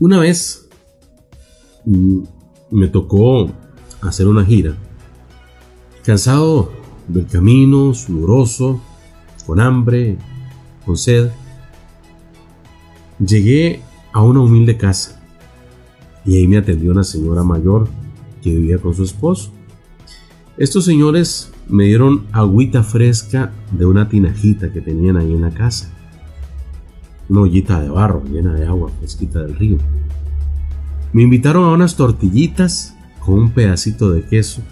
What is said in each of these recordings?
Una vez mm, me tocó hacer una gira, cansado del camino, sudoroso, con hambre, con sed. Llegué a una humilde casa y ahí me atendió una señora mayor que vivía con su esposo. Estos señores me dieron agüita fresca de una tinajita que tenían ahí en la casa. Una ollita de barro llena de agua fresquita del río. Me invitaron a unas tortillitas con un pedacito de queso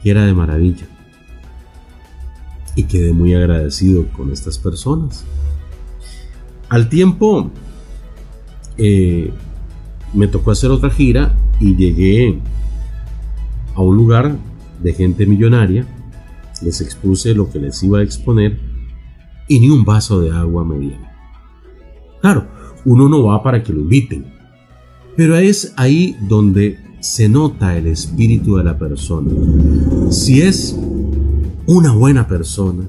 que era de maravilla. Y quedé muy agradecido con estas personas. Al tiempo eh, me tocó hacer otra gira y llegué a un lugar de gente millonaria, les expuse lo que les iba a exponer y ni un vaso de agua me dieron. Claro, uno no va para que lo inviten, pero es ahí donde se nota el espíritu de la persona. Si es una buena persona,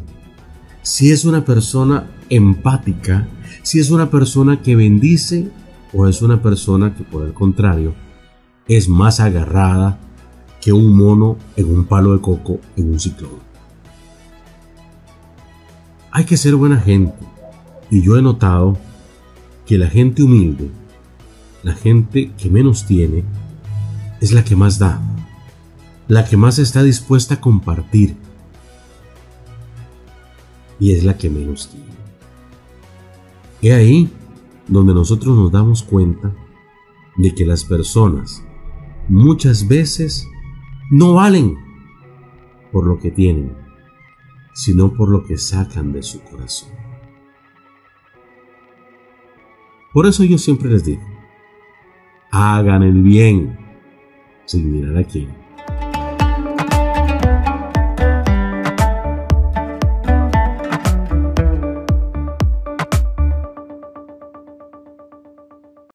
si es una persona empática, si es una persona que bendice o es una persona que por el contrario es más agarrada que un mono en un palo de coco en un ciclón. Hay que ser buena gente y yo he notado que la gente humilde, la gente que menos tiene, es la que más da, la que más está dispuesta a compartir y es la que menos tiene. He ahí donde nosotros nos damos cuenta de que las personas muchas veces no valen por lo que tienen, sino por lo que sacan de su corazón. Por eso yo siempre les digo, hagan el bien sin mirar a quién.